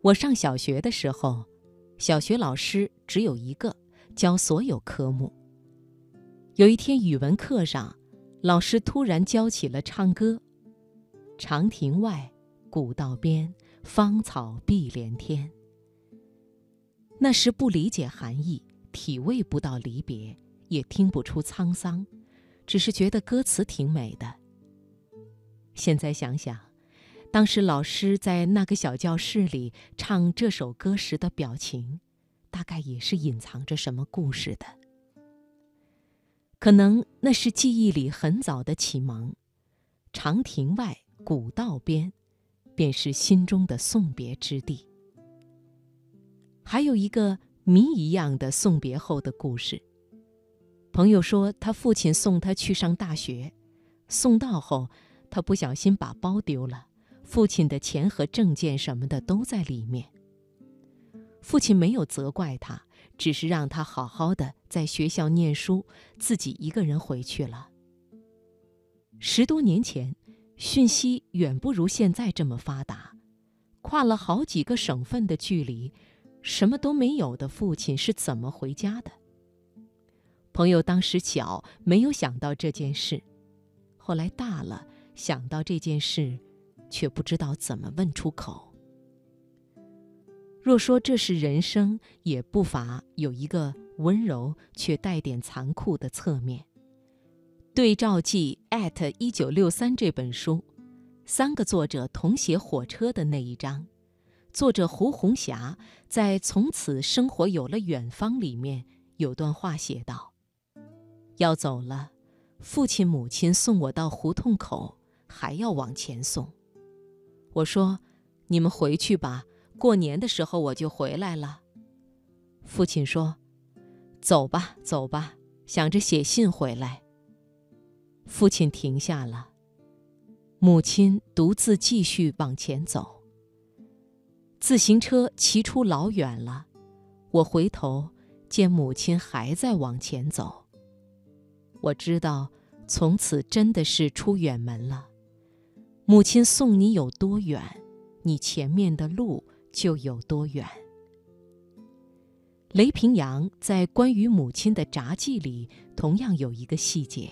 我上小学的时候，小学老师只有一个，教所有科目。有一天语文课上，老师突然教起了唱歌：“长亭外，古道边，芳草碧连天。”那时不理解含义，体味不到离别，也听不出沧桑，只是觉得歌词挺美的。现在想想，当时老师在那个小教室里唱这首歌时的表情，大概也是隐藏着什么故事的。可能那是记忆里很早的启蒙。长亭外，古道边，便是心中的送别之地。还有一个谜一样的送别后的故事。朋友说，他父亲送他去上大学，送到后。他不小心把包丢了，父亲的钱和证件什么的都在里面。父亲没有责怪他，只是让他好好的在学校念书，自己一个人回去了。十多年前，讯息远不如现在这么发达，跨了好几个省份的距离，什么都没有的父亲是怎么回家的？朋友当时小，没有想到这件事，后来大了。想到这件事，却不知道怎么问出口。若说这是人生，也不乏有一个温柔却带点残酷的侧面。对照记一九六三这本书，三个作者同写火车的那一章，作者胡红霞在《从此生活有了远方》里面有段话写道：“要走了，父亲母亲送我到胡同口。”还要往前送，我说：“你们回去吧，过年的时候我就回来了。”父亲说：“走吧，走吧，想着写信回来。”父亲停下了，母亲独自继续往前走。自行车骑出老远了，我回头见母亲还在往前走。我知道，从此真的是出远门了。母亲送你有多远，你前面的路就有多远。雷平阳在关于母亲的札记里，同样有一个细节。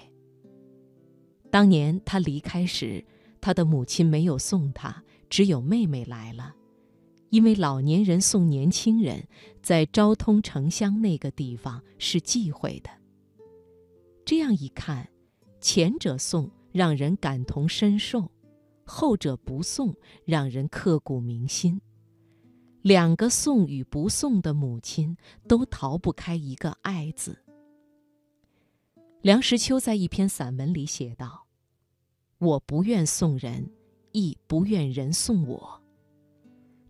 当年他离开时，他的母亲没有送他，只有妹妹来了，因为老年人送年轻人，在昭通城乡那个地方是忌讳的。这样一看，前者送让人感同身受。后者不送，让人刻骨铭心。两个送与不送的母亲，都逃不开一个“爱”字。梁实秋在一篇散文里写道：“我不愿送人，亦不愿人送我。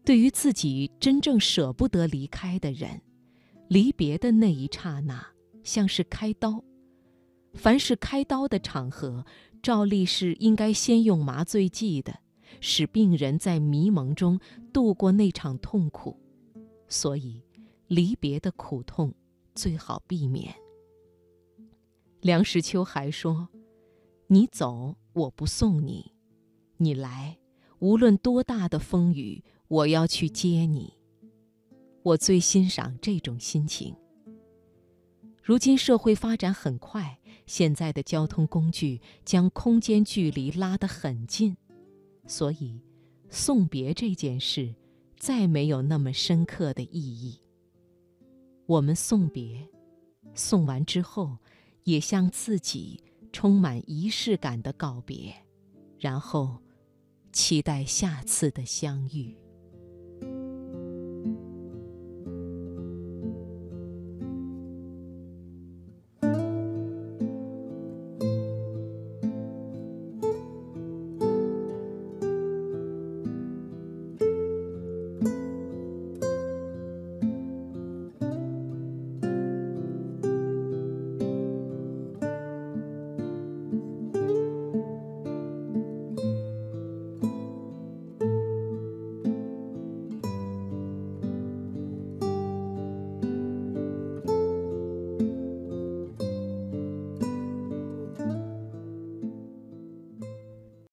对于自己真正舍不得离开的人，离别的那一刹那，像是开刀。凡是开刀的场合。”照例是应该先用麻醉剂的，使病人在迷蒙中度过那场痛苦，所以离别的苦痛最好避免。梁实秋还说：“你走，我不送你；你来，无论多大的风雨，我要去接你。”我最欣赏这种心情。如今社会发展很快。现在的交通工具将空间距离拉得很近，所以送别这件事再没有那么深刻的意义。我们送别，送完之后，也向自己充满仪式感的告别，然后期待下次的相遇。